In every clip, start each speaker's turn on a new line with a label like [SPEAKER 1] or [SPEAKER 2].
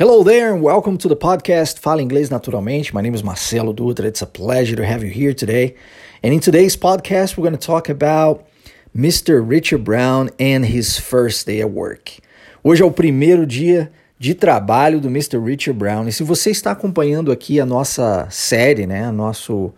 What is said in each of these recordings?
[SPEAKER 1] Hello there and welcome to the podcast Fala Inglês Naturalmente. My name is Marcelo Dutra. It's a pleasure to have you here today. And in today's podcast, we're going to talk about Mr. Richard Brown and his first day at work. Hoje é o primeiro dia de trabalho do Mr. Richard Brown. E se você está acompanhando aqui a nossa série, né, nosso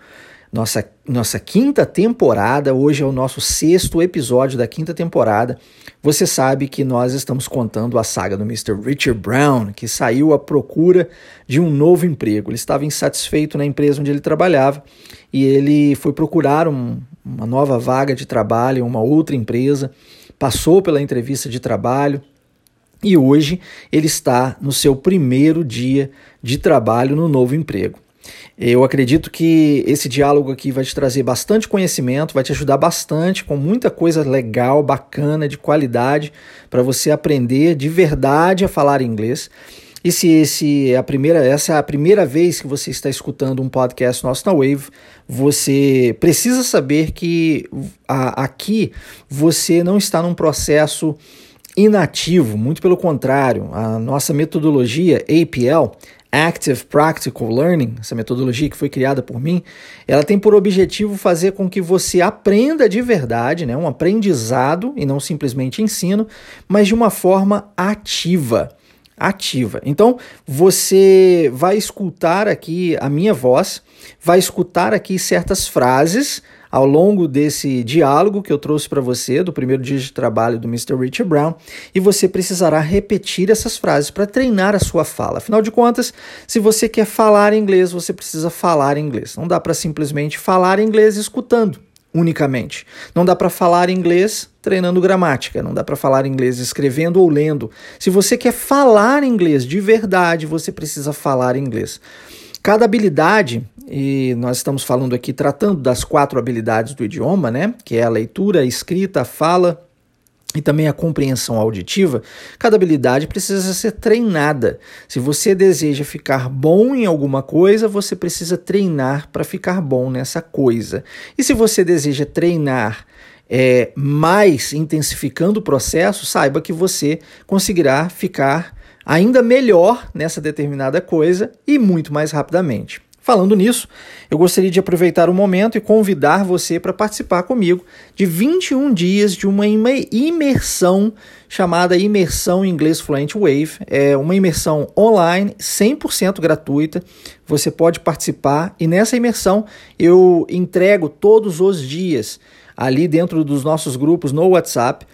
[SPEAKER 1] nossa, nossa quinta temporada. Hoje é o nosso sexto episódio da quinta temporada. Você sabe que nós estamos contando a saga do Mr. Richard Brown, que saiu à procura de um novo emprego. Ele estava insatisfeito na empresa onde ele trabalhava e ele foi procurar um, uma nova vaga de trabalho em uma outra empresa. Passou pela entrevista de trabalho, e hoje ele está no seu primeiro dia de trabalho no novo emprego. Eu acredito que esse diálogo aqui vai te trazer bastante conhecimento, vai te ajudar bastante com muita coisa legal, bacana, de qualidade para você aprender de verdade a falar inglês. E se esse é a primeira, essa é a primeira vez que você está escutando um podcast nosso na Wave, você precisa saber que a, aqui você não está num processo inativo, muito pelo contrário. A nossa metodologia APL Active Practical Learning, essa metodologia que foi criada por mim, ela tem por objetivo fazer com que você aprenda de verdade, né, um aprendizado e não simplesmente ensino, mas de uma forma ativa. Ativa. Então, você vai escutar aqui a minha voz, vai escutar aqui certas frases ao longo desse diálogo que eu trouxe para você do primeiro dia de trabalho do Mr. Richard Brown e você precisará repetir essas frases para treinar a sua fala. Afinal de contas, se você quer falar inglês, você precisa falar inglês. Não dá para simplesmente falar inglês escutando unicamente. Não dá para falar inglês treinando gramática, não dá para falar inglês escrevendo ou lendo. Se você quer falar inglês de verdade, você precisa falar inglês. Cada habilidade, e nós estamos falando aqui tratando das quatro habilidades do idioma, né? Que é a leitura, a escrita, a fala e também a compreensão auditiva, cada habilidade precisa ser treinada. Se você deseja ficar bom em alguma coisa, você precisa treinar para ficar bom nessa coisa. E se você deseja treinar é, mais intensificando o processo, saiba que você conseguirá ficar ainda melhor nessa determinada coisa e muito mais rapidamente. Falando nisso, eu gostaria de aproveitar o momento e convidar você para participar comigo de 21 dias de uma imersão chamada Imersão Inglês Fluent Wave. É uma imersão online, 100% gratuita. Você pode participar e nessa imersão eu entrego todos os dias ali dentro dos nossos grupos no WhatsApp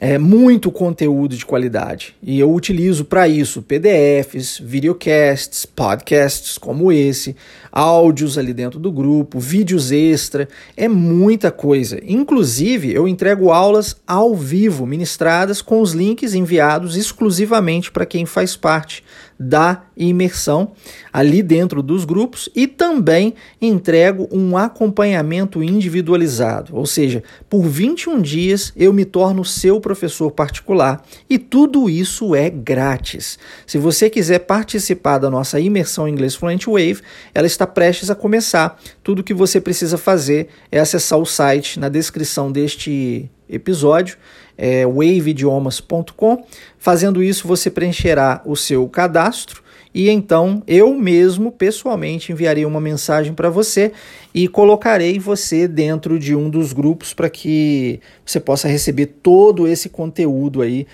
[SPEAKER 1] é, muito conteúdo de qualidade. E eu utilizo para isso PDFs, videocasts, podcasts como esse, áudios ali dentro do grupo, vídeos extra, é muita coisa. Inclusive, eu entrego aulas ao vivo, ministradas com os links enviados exclusivamente para quem faz parte da imersão ali dentro dos grupos e também entrego um acompanhamento individualizado, ou seja, por 21 dias eu me torno seu professor particular e tudo isso é grátis. Se você quiser participar da nossa imersão em inglês Fluent Wave, ela está prestes a começar. Tudo que você precisa fazer é acessar o site na descrição deste episódio é, waveidiomas.com. Fazendo isso, você preencherá o seu cadastro e então eu mesmo pessoalmente enviarei uma mensagem para você e colocarei você dentro de um dos grupos para que você possa receber todo esse conteúdo aí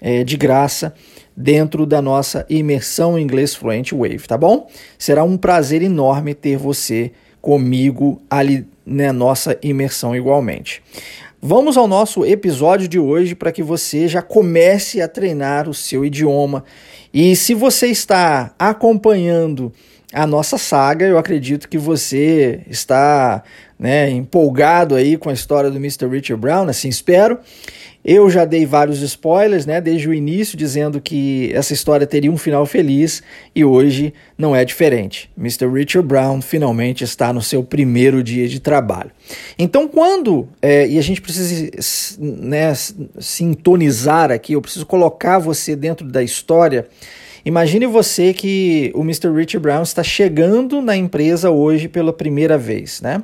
[SPEAKER 1] é, de graça dentro da nossa imersão em inglês Fluent Wave, tá bom? Será um prazer enorme ter você comigo ali na nossa imersão igualmente. Vamos ao nosso episódio de hoje para que você já comece a treinar o seu idioma. E se você está acompanhando a nossa saga, eu acredito que você está né, empolgado aí com a história do Mr. Richard Brown, assim espero. Eu já dei vários spoilers, né, desde o início, dizendo que essa história teria um final feliz e hoje não é diferente. Mr. Richard Brown finalmente está no seu primeiro dia de trabalho. Então, quando, é, e a gente precisa né, sintonizar aqui, eu preciso colocar você dentro da história. Imagine você que o Mr. Richard Brown está chegando na empresa hoje pela primeira vez, né?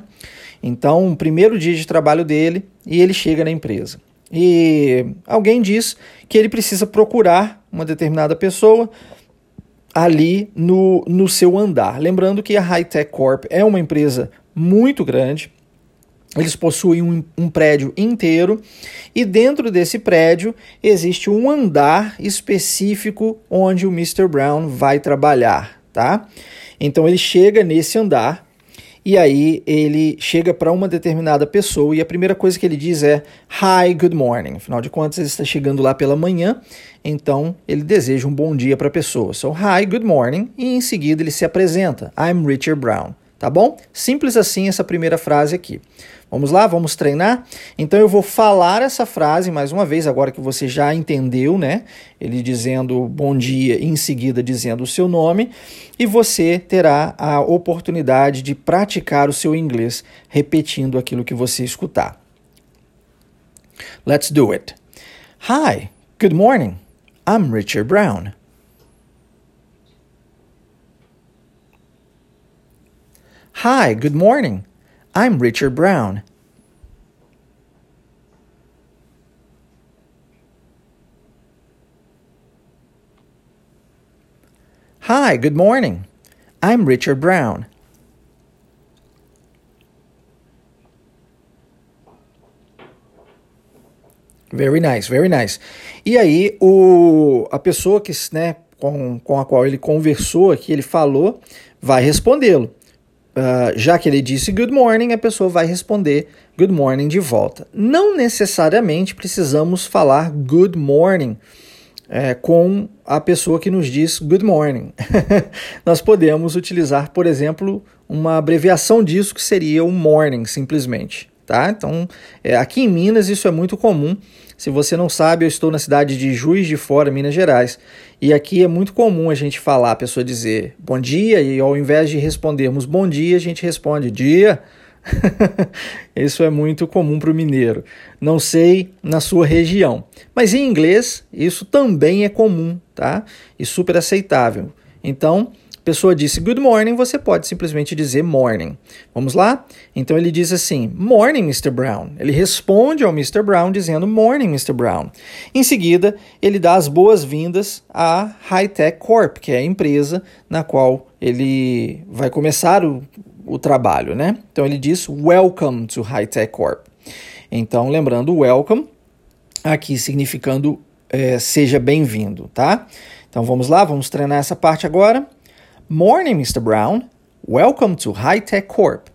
[SPEAKER 1] Então, primeiro dia de trabalho dele e ele chega na empresa. E alguém diz que ele precisa procurar uma determinada pessoa ali no, no seu andar. Lembrando que a Hightech Corp é uma empresa muito grande, eles possuem um, um, prédio inteiro e dentro desse prédio existe um andar específico onde o Mr. Brown vai trabalhar, tá? Então ele chega nesse andar e aí ele chega para uma determinada pessoa e a primeira coisa que ele diz é Hi, good morning. Afinal de contas, ele está chegando lá pela manhã, então ele deseja um bom dia para a pessoa. So, hi, good morning, e em seguida ele se apresenta. I'm Richard Brown. Tá bom? Simples assim essa primeira frase aqui. Vamos lá, vamos treinar? Então eu vou falar essa frase mais uma vez, agora que você já entendeu, né? Ele dizendo bom dia e em seguida dizendo o seu nome, e você terá a oportunidade de praticar o seu inglês repetindo aquilo que você escutar. Let's do it. Hi, good morning. I'm Richard Brown. Hi, good morning. I'm Richard Brown. Hi, good morning. I'm Richard Brown. Very nice, very nice. E aí, o, a pessoa que, né, com, com a qual ele conversou aqui, ele falou, vai respondê-lo. Uh, já que ele disse good morning, a pessoa vai responder good morning de volta. Não necessariamente precisamos falar good morning é, com a pessoa que nos diz good morning. Nós podemos utilizar, por exemplo, uma abreviação disso que seria o morning, simplesmente. Tá? Então, é, aqui em Minas isso é muito comum. Se você não sabe, eu estou na cidade de Juiz de Fora, Minas Gerais, e aqui é muito comum a gente falar, a pessoa dizer bom dia, e ao invés de respondermos bom dia, a gente responde dia. Isso é muito comum para o mineiro. Não sei na sua região, mas em inglês isso também é comum, tá? E super aceitável. Então, pessoa disse good morning, você pode simplesmente dizer morning. Vamos lá? Então ele diz assim: Morning, Mr. Brown. Ele responde ao Mr. Brown dizendo Morning, Mr. Brown. Em seguida, ele dá as boas-vindas à High Tech Corp, que é a empresa na qual ele vai começar o, o trabalho, né? Então ele diz Welcome to High Tech Corp. Então, lembrando, welcome, aqui significando é, seja bem-vindo, tá? Então vamos lá, vamos treinar essa parte agora. Morning, Mr. Brown. Welcome to High Tech Corp.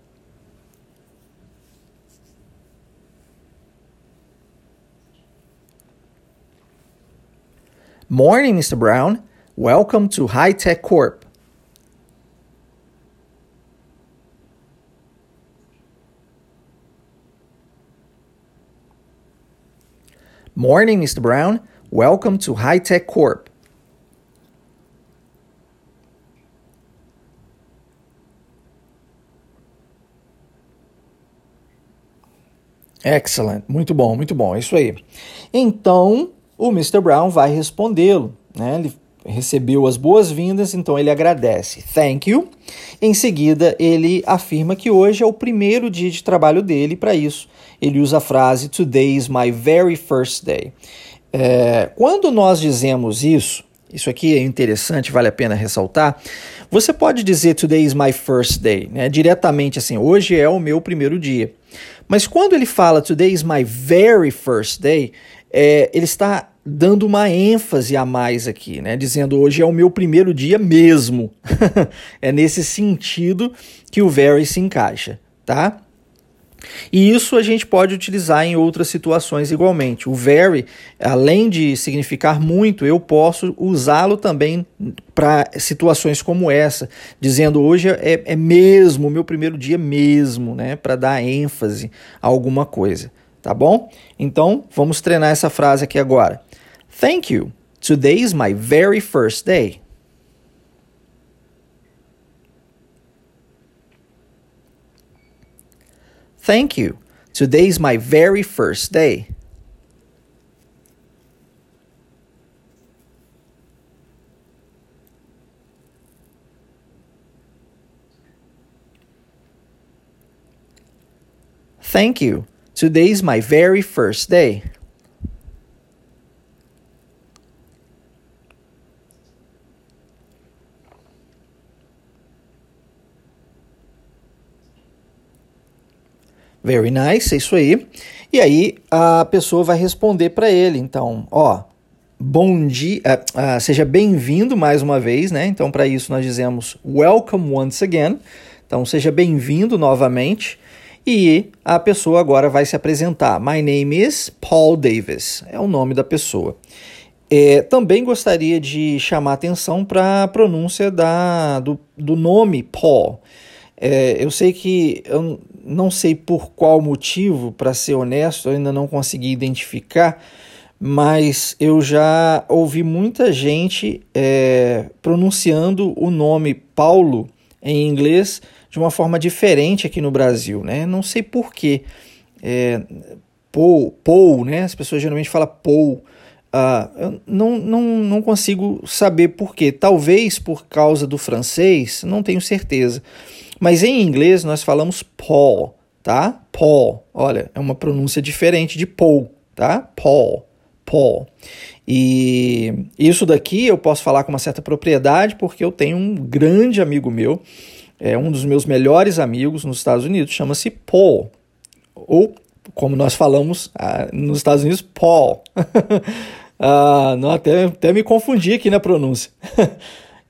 [SPEAKER 1] Morning, Mr. Brown. Welcome to High Tech Corp. Morning, Mr. Brown. Welcome to High Tech Corp. Excellent, muito bom, muito bom, é isso aí. Então, o Mr. Brown vai respondê-lo, né? Ele recebeu as boas-vindas, então ele agradece. Thank you. Em seguida, ele afirma que hoje é o primeiro dia de trabalho dele para isso. Ele usa a frase Today is my very first day. É, quando nós dizemos isso, isso aqui é interessante, vale a pena ressaltar. Você pode dizer Today is my first day, né? Diretamente assim, hoje é o meu primeiro dia. Mas quando ele fala Today is my very first day, é, ele está dando uma ênfase a mais aqui, né? Dizendo hoje é o meu primeiro dia mesmo. é nesse sentido que o very se encaixa, tá? E isso a gente pode utilizar em outras situações igualmente. O very, além de significar muito, eu posso usá-lo também para situações como essa, dizendo hoje é, é mesmo, meu primeiro dia mesmo, né? Para dar ênfase a alguma coisa, tá bom? Então vamos treinar essa frase aqui agora. Thank you. Today is my very first day. Thank you. Today is my very first day. Thank you. Today is my very first day. Very nice, é isso aí. E aí a pessoa vai responder para ele, então, ó, bom dia, uh, uh, seja bem-vindo mais uma vez, né? Então, para isso nós dizemos welcome once again. Então, seja bem-vindo novamente. E a pessoa agora vai se apresentar. My name is Paul Davis. É o nome da pessoa. É, também gostaria de chamar atenção para a pronúncia da, do, do nome Paul. É, eu sei que eu não sei por qual motivo, para ser honesto, ainda não consegui identificar, mas eu já ouvi muita gente é, pronunciando o nome Paulo em inglês de uma forma diferente aqui no Brasil, né? Não sei porquê. É, Paul, Paul, né? As pessoas geralmente falam Paul. Uh, eu não, não, não consigo saber porquê. Talvez por causa do francês, não tenho certeza. Mas em inglês nós falamos Paul, tá? Paul. Olha, é uma pronúncia diferente de Paul, tá? Paul. Paul. E isso daqui eu posso falar com uma certa propriedade porque eu tenho um grande amigo meu é um dos meus melhores amigos nos Estados Unidos, chama-se Paul. Ou, como nós falamos ah, nos Estados Unidos, Paul. ah, não, até, até me confundi aqui na pronúncia.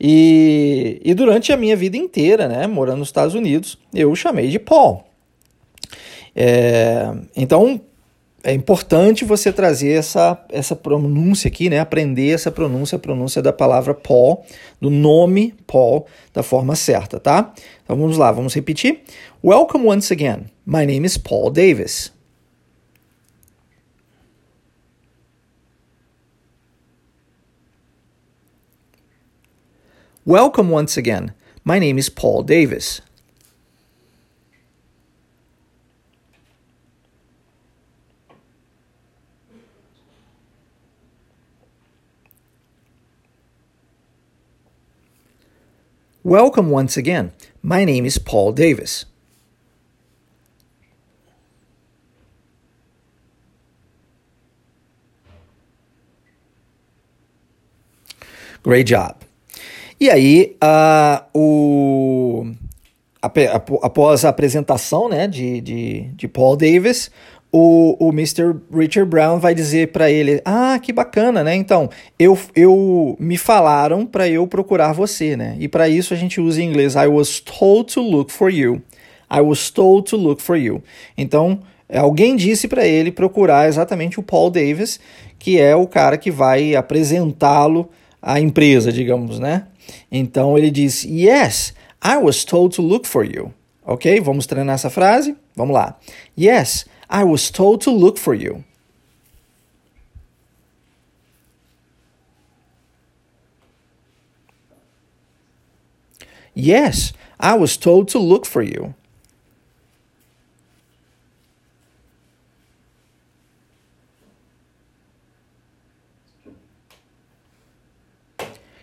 [SPEAKER 1] e, e durante a minha vida inteira, né, morando nos Estados Unidos, eu o chamei de Paul. É, então, é importante você trazer essa, essa pronúncia aqui, né? Aprender essa pronúncia, a pronúncia da palavra Paul, do nome Paul, da forma certa, tá? Então vamos lá, vamos repetir. Welcome once again. My name is Paul Davis. Welcome once again. My name is Paul Davis. Welcome once again. My name is Paul Davis. Great job. E aí, uh, o, após a apresentação né, de, de, de Paul Davis, o, o Mr. Richard Brown vai dizer para ele: Ah, que bacana, né? Então, eu, eu me falaram para eu procurar você, né? E para isso a gente usa em inglês: I was told to look for you. I was told to look for you. Então, alguém disse para ele procurar exatamente o Paul Davis, que é o cara que vai apresentá-lo à empresa, digamos, né? Então ele diz: Yes, I was told to look for you. Ok? Vamos treinar essa frase? Vamos lá. Yes, I was told to look for you. Yes, I was told to look for you.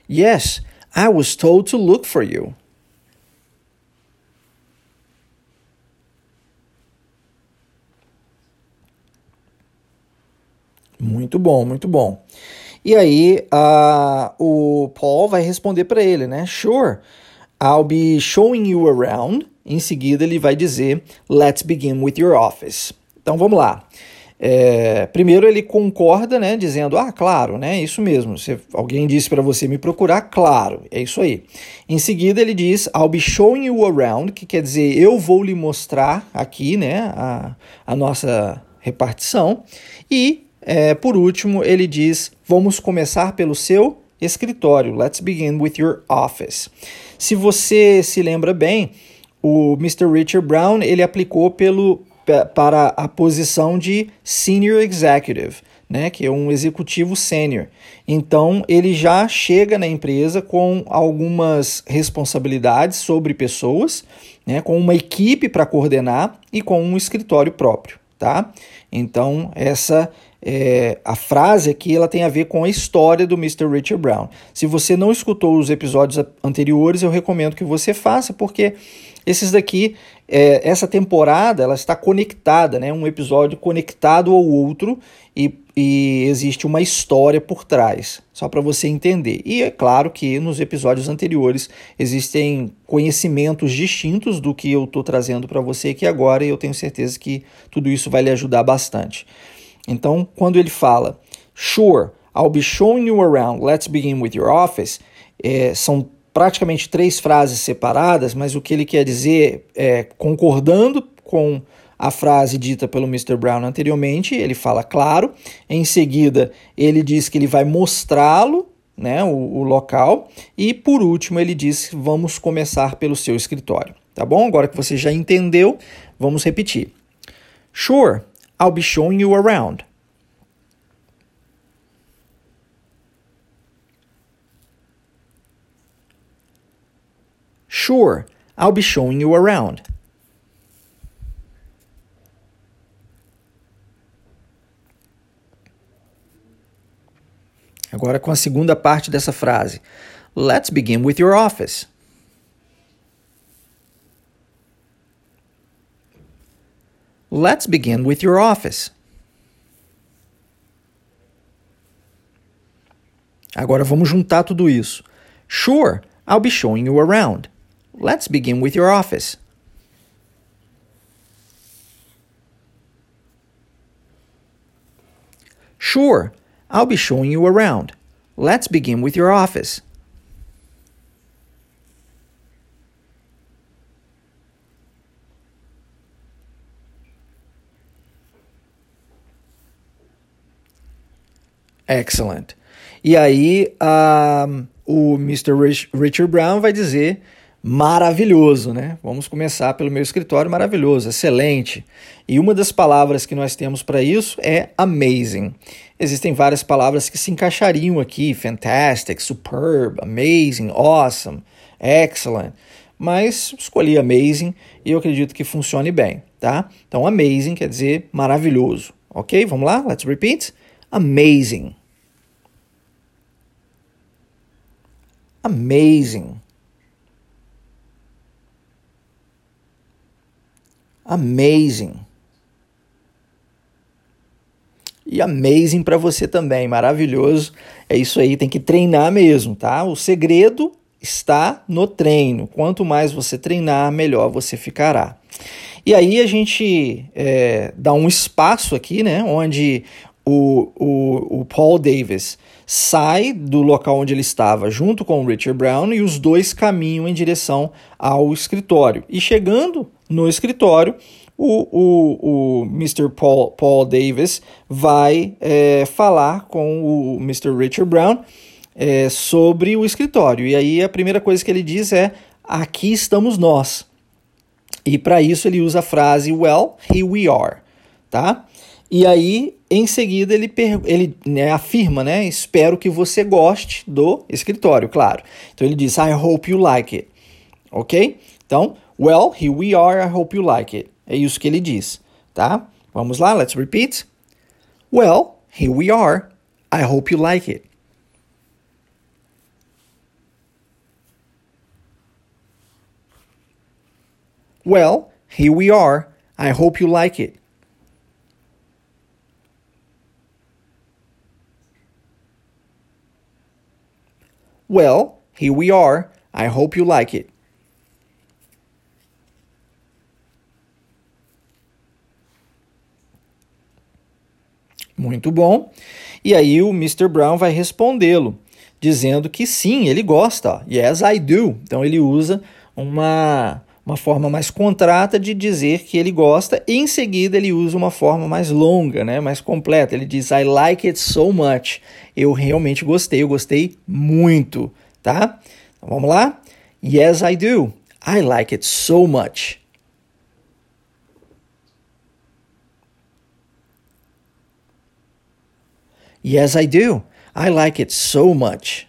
[SPEAKER 1] Yes, I was told to look for you. Muito bom, muito bom. E aí uh, o Paul vai responder para ele, né? Sure, I'll be showing you around. Em seguida ele vai dizer, Let's begin with your office. Então vamos lá. É, primeiro ele concorda, né, dizendo, ah, claro, né, isso mesmo. Se alguém disse para você me procurar, claro, é isso aí. Em seguida ele diz, I'll be showing you around, que quer dizer, eu vou lhe mostrar aqui, né, a, a nossa repartição. E é, por último, ele diz: vamos começar pelo seu escritório. Let's begin with your office. Se você se lembra bem, o Mr. Richard Brown ele aplicou pelo, para a posição de Senior Executive, né, que é um executivo sênior. Então, ele já chega na empresa com algumas responsabilidades sobre pessoas, né, com uma equipe para coordenar e com um escritório próprio. Tá? Então, essa é, a frase aqui ela tem a ver com a história do Mr. Richard Brown. Se você não escutou os episódios anteriores, eu recomendo que você faça, porque esses daqui, é, essa temporada, ela está conectada, né? Um episódio conectado ao outro e, e existe uma história por trás, só para você entender. E é claro que nos episódios anteriores existem conhecimentos distintos do que eu estou trazendo para você aqui agora e eu tenho certeza que tudo isso vai lhe ajudar bastante. Então, quando ele fala, Sure, I'll be showing you around, let's begin with your office, é, são praticamente três frases separadas, mas o que ele quer dizer é concordando com a frase dita pelo Mr. Brown anteriormente, ele fala claro. Em seguida, ele diz que ele vai mostrá-lo, né, o, o, local. E por último, ele diz: vamos começar pelo seu escritório. Tá bom? Agora que você já entendeu, vamos repetir. Sure, I'll be showing you around. Sure, I'll be showing you around. Agora com a segunda parte dessa frase. Let's begin with your office. Let's begin with your office. Agora vamos juntar tudo isso. Sure, I'll be showing you around. Let's begin with your office. Sure, I'll be showing you around. Let's begin with your office. Excellent. E aí, um, o Mr. Rich, Richard Brown vai dizer maravilhoso, né? Vamos começar pelo meu escritório maravilhoso, excelente. E uma das palavras que nós temos para isso é amazing. Existem várias palavras que se encaixariam aqui: fantastic, superb, amazing, awesome, excellent. Mas escolhi amazing e eu acredito que funcione bem, tá? Então, amazing quer dizer maravilhoso, ok? Vamos lá? Let's repeat. Amazing. Amazing. Amazing. E amazing para você também, maravilhoso. É isso aí, tem que treinar mesmo, tá? O segredo está no treino. Quanto mais você treinar, melhor você ficará. E aí a gente é, dá um espaço aqui, né? Onde o, o, o Paul Davis sai do local onde ele estava junto com o Richard Brown e os dois caminham em direção ao escritório. E chegando no escritório, o, o, o Mr. Paul, Paul Davis vai é, falar com o Mr. Richard Brown é, sobre o escritório. E aí a primeira coisa que ele diz é: aqui estamos nós. E para isso ele usa a frase Well, here we are. Tá? E aí, em seguida, ele, ele né, afirma, né? Espero que você goste do escritório, claro. Então ele diz, I hope you like it. Ok? Então, well, here we are, I hope you like it. É isso que ele diz, tá? Vamos lá, let's repeat. Well, here we are, I hope you like it. Well, here we are, I hope you like it. Well, here we are. I hope you like it. Muito bom. E aí o Mr. Brown vai respondê-lo, dizendo que sim, ele gosta. Yes, I do. Então ele usa uma, uma forma mais contrata de dizer que ele gosta, e em seguida ele usa uma forma mais longa, né, mais completa. Ele diz I like it so much. Eu realmente gostei, eu gostei muito, tá? Então, vamos lá? Yes, I do. I like it so much. Yes, I do. I like it so much.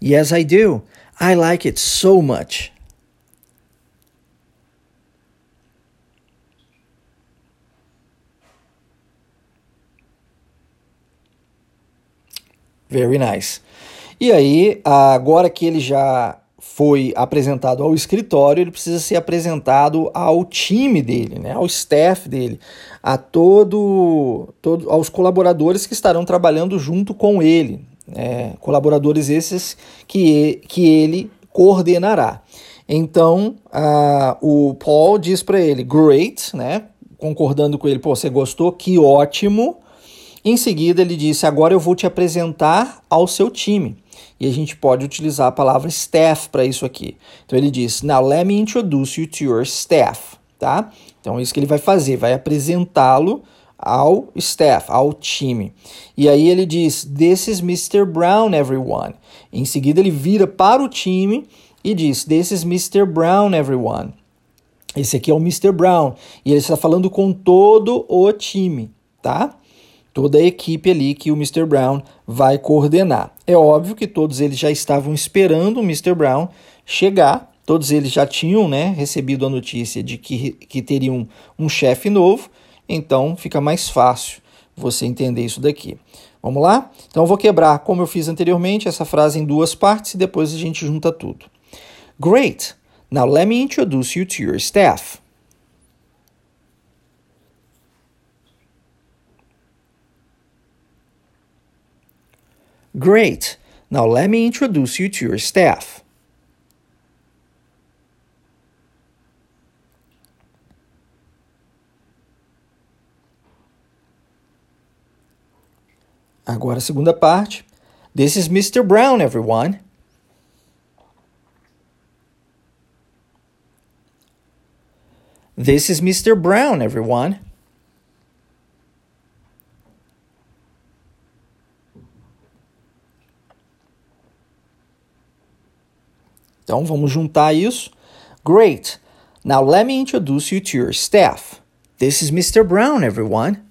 [SPEAKER 1] Yes, I do. I like it so much. Very nice. E aí, agora que ele já foi apresentado ao escritório, ele precisa ser apresentado ao time dele, né, ao staff dele, a todo, todo aos colaboradores que estarão trabalhando junto com ele, é, colaboradores esses que, que ele coordenará. Então, o Paul diz para ele, great, né, concordando com ele, pô, você gostou, que ótimo. Em seguida, ele disse, agora eu vou te apresentar ao seu time. E a gente pode utilizar a palavra staff para isso aqui. Então ele diz: Now let me introduce you to your staff, tá? Então é isso que ele vai fazer, vai apresentá-lo ao staff, ao time. E aí ele diz: This is Mr. Brown, everyone. Em seguida ele vira para o time e diz: This is Mr. Brown, everyone. Esse aqui é o Mr. Brown. E ele está falando com todo o time, tá? Toda a equipe ali que o Mr. Brown vai coordenar. É óbvio que todos eles já estavam esperando o Mr. Brown chegar, todos eles já tinham né, recebido a notícia de que, que teriam um, chefe novo, então fica mais fácil você entender isso daqui. Vamos lá? Então eu vou quebrar, como eu fiz anteriormente, essa frase em duas partes e depois a gente junta tudo. Great! Now let me introduce you to your staff. Great. Now let me introduce you to your staff. Agora a segunda parte. This is Mr. Brown, everyone. This is Mr. Brown, everyone. Então vamos juntar isso. Great. Now let me introduce you to your staff. This is Mr. Brown, everyone.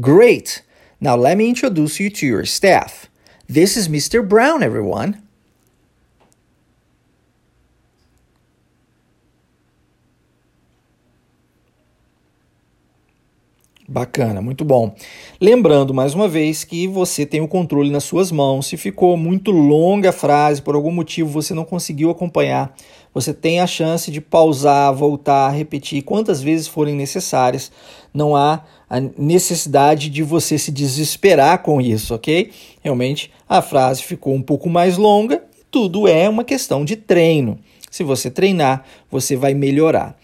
[SPEAKER 1] Great. Now let me introduce you to your staff. This is Mr. Brown, everyone. Bacana, muito bom. Lembrando mais uma vez que você tem o controle nas suas mãos. Se ficou muito longa a frase, por algum motivo você não conseguiu acompanhar, você tem a chance de pausar, voltar, repetir quantas vezes forem necessárias. Não há a necessidade de você se desesperar com isso, ok? Realmente a frase ficou um pouco mais longa tudo é uma questão de treino. Se você treinar, você vai melhorar.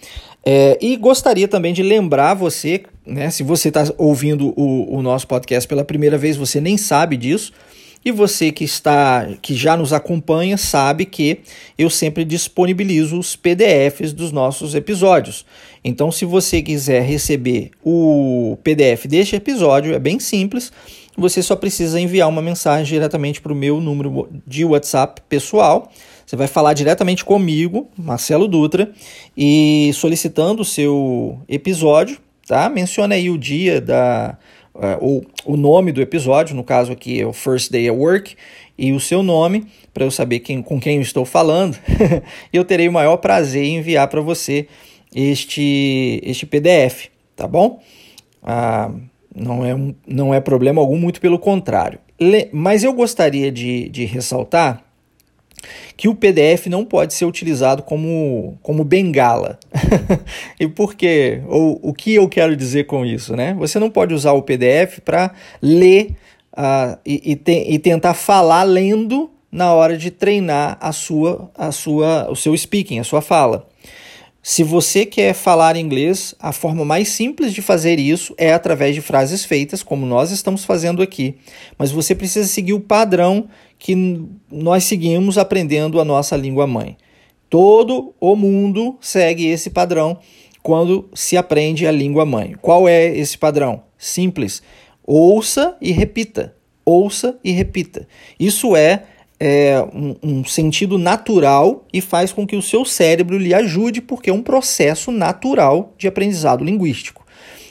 [SPEAKER 1] É, e gostaria também de lembrar você, né, se você está ouvindo o, o nosso podcast pela primeira vez, você nem sabe disso, e você que está, que já nos acompanha, sabe que eu sempre disponibilizo os PDFs dos nossos episódios. Então, se você quiser receber o PDF deste episódio, é bem simples. Você só precisa enviar uma mensagem diretamente para o meu número de WhatsApp pessoal você vai falar diretamente comigo, Marcelo Dutra, e solicitando o seu episódio, tá? Menciona aí o dia da. Uh, ou o nome do episódio, no caso aqui é o First Day at Work, e o seu nome, para eu saber quem, com quem eu estou falando. e eu terei o maior prazer em enviar para você este, este PDF, tá bom? Ah, não, é, não é problema algum, muito pelo contrário. Le, mas eu gostaria de, de ressaltar que o PDF não pode ser utilizado como, como bengala. e por quê? Ou o que eu quero dizer com isso? Né? Você não pode usar o PDF para ler uh, e, e, te, e tentar falar lendo na hora de treinar a sua, a sua, o seu speaking, a sua fala. Se você quer falar inglês, a forma mais simples de fazer isso é através de frases feitas, como nós estamos fazendo aqui. Mas você precisa seguir o padrão que nós seguimos aprendendo a nossa língua mãe. Todo o mundo segue esse padrão quando se aprende a língua mãe. Qual é esse padrão? Simples. Ouça e repita. Ouça e repita. Isso é é, um, um, sentido natural e faz com que o seu cérebro lhe ajude, porque é um processo natural de aprendizado linguístico.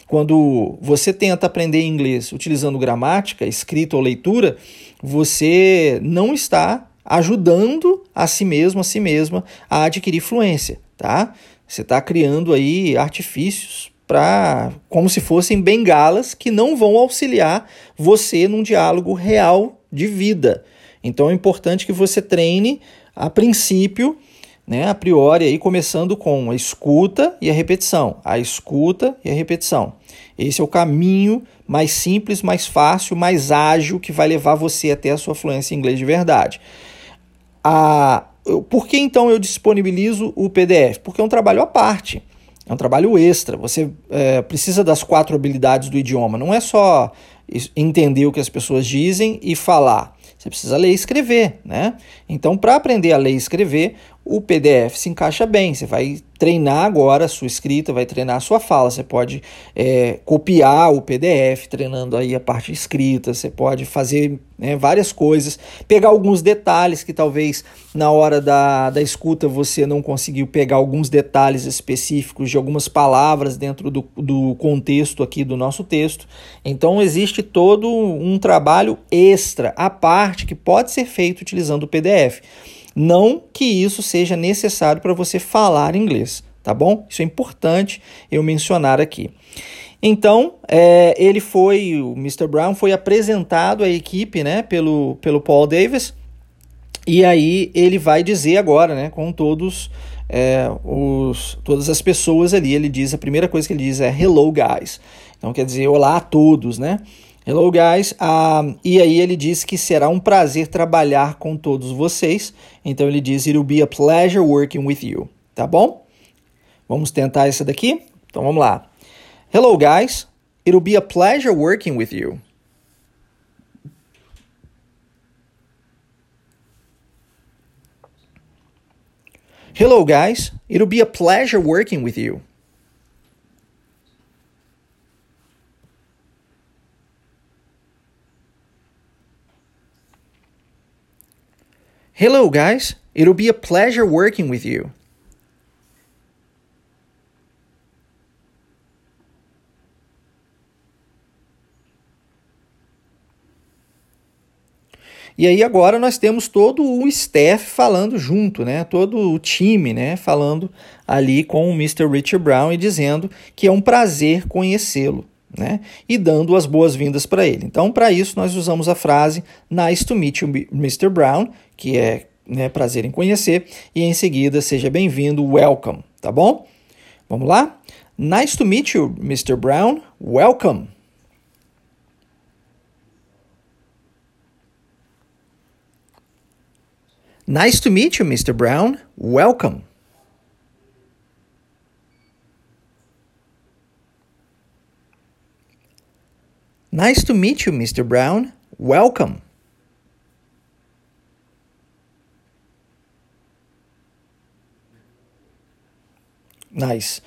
[SPEAKER 1] Quando você tenta aprender inglês utilizando gramática, escrita ou leitura, você não está ajudando a si mesmo, a si mesma, a adquirir fluência, tá? Você está criando aí artifícios para como se fossem bengalas que não vão auxiliar você num diálogo real de vida. Então é importante que você treine a princípio, né, a priori, aí, começando com a escuta e a repetição. A escuta e a repetição. Esse é o caminho mais simples, mais fácil, mais ágil que vai levar você até a sua fluência em inglês de verdade. A, por que então eu disponibilizo o PDF? Porque é um trabalho à parte. É um trabalho extra. Você é, precisa das quatro habilidades do idioma. Não é só entender o que as pessoas dizem e falar. Você precisa ler e escrever, né? Então, para aprender a ler e escrever, o PDF se encaixa bem. Você vai treinar agora a sua escrita, vai treinar a sua fala. Você pode é, copiar o PDF, treinando aí a parte escrita. Você pode fazer né, várias coisas, pegar alguns detalhes que talvez na hora da, da escuta você não conseguiu pegar alguns detalhes específicos de algumas palavras dentro do, do contexto aqui do nosso texto. Então existe todo um trabalho extra, à parte, que pode ser feito utilizando o PDF. Não que isso seja necessário para você falar inglês, tá bom? Isso é importante eu mencionar aqui. Então, é, ele foi, o Mr. Brown foi apresentado à equipe, né, pelo, pelo Paul Davis, e aí ele vai dizer agora, né, com todos é, os, todas as pessoas ali, ele diz, a primeira coisa que ele diz é hello guys. Então quer dizer, olá a todos, né? Hello, guys. Uh, e aí ele diz que será um prazer trabalhar com todos vocês. Então ele diz: It'll be a pleasure working with you. Tá bom? Vamos tentar essa daqui? Então vamos lá. Hello, guys. It'll be a pleasure working with you. Hello, guys. It'll be a pleasure working with you. Hello, guys. It'll be a pleasure working with you. E aí agora nós temos todo o staff falando junto, né? Todo o time, né? Falando ali com o Mr. Richard Brown e dizendo que é um prazer conhecê-lo né? E dando as boas-vindas para ele. Então, para isso, nós usamos a frase Nice to meet you, Mr. Brown, que é né, prazer em conhecer, e em seguida, seja bem-vindo, welcome, tá bom? Vamos lá? Nice to meet you, Mr. Brown, welcome. Nice to meet you, Mr. Brown, welcome. Nice to meet you, Mr. Brown. Welcome. Nice.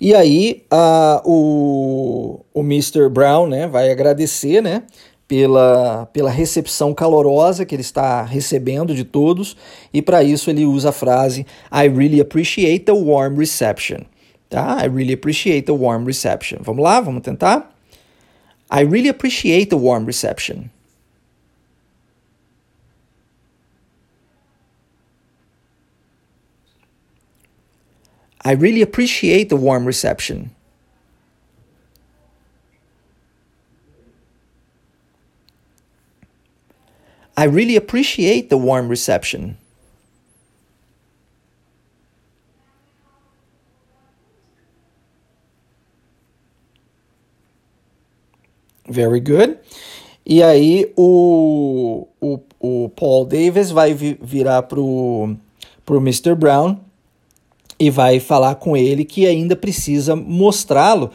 [SPEAKER 1] E aí, uh, o, o Mr. Brown né, vai agradecer né, pela, pela recepção calorosa que ele está recebendo de todos, e para isso ele usa a frase I really appreciate the warm reception. Tá? I really appreciate the warm reception. Vamos lá, vamos tentar? I really appreciate the warm reception. I really appreciate the warm reception. I really appreciate the warm reception. Very good. E aí o, o, o Paul Davis vai virar pro, pro Mr. Brown e vai falar com ele que ainda precisa mostrá-lo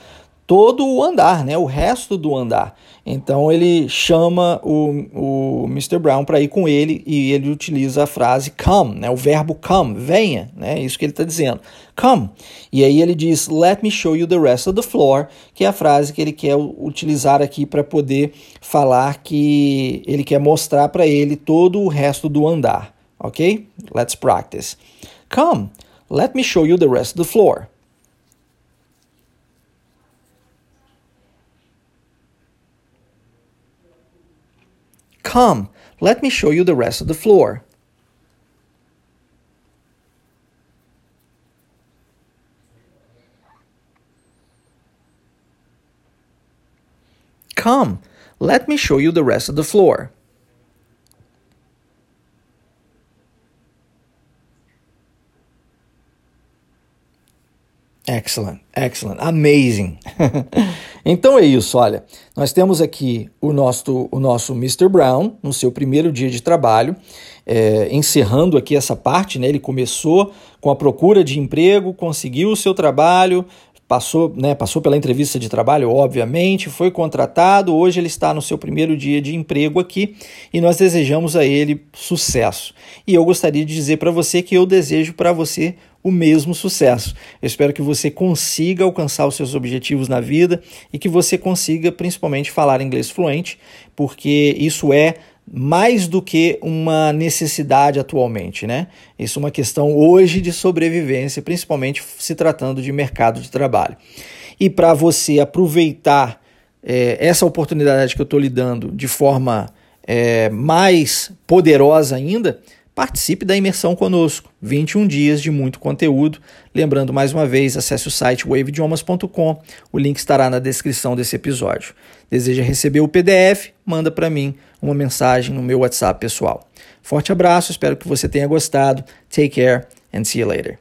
[SPEAKER 1] todo o andar, né? O resto do andar. Então ele chama o, o Mr. Brown para ir com ele e ele utiliza a frase come, né? O verbo come, venha, né? Isso que ele está dizendo. Come. E aí ele diz let me show you the rest of the floor, que é a frase que ele quer utilizar aqui para poder falar que ele quer mostrar para ele todo o resto do andar, ok? Let's practice. Come, let me show you the rest of the floor. Come, let me show you the rest of the floor. Come, let me show you the rest of the floor. Excellent, excellent, amazing. então é isso, olha. Nós temos aqui o nosso, o nosso Mr. Brown no seu primeiro dia de trabalho, é, encerrando aqui essa parte, né? Ele começou com a procura de emprego, conseguiu o seu trabalho, passou, né, passou pela entrevista de trabalho, obviamente, foi contratado, hoje ele está no seu primeiro dia de emprego aqui e nós desejamos a ele sucesso. E eu gostaria de dizer para você que eu desejo para você o mesmo sucesso. Eu espero que você consiga alcançar os seus objetivos na vida e que você consiga principalmente falar inglês fluente, porque isso é mais do que uma necessidade atualmente, né? Isso é uma questão hoje de sobrevivência, principalmente se tratando de mercado de trabalho. E para você aproveitar é, essa oportunidade que eu estou lhe dando de forma é, mais poderosa ainda, Participe da imersão conosco, 21 dias de muito conteúdo. Lembrando mais uma vez, acesse o site waveidiomas.com, o link estará na descrição desse episódio. Deseja receber o PDF? Manda para mim uma mensagem no meu WhatsApp pessoal. Forte abraço, espero que você tenha gostado. Take care and see you later.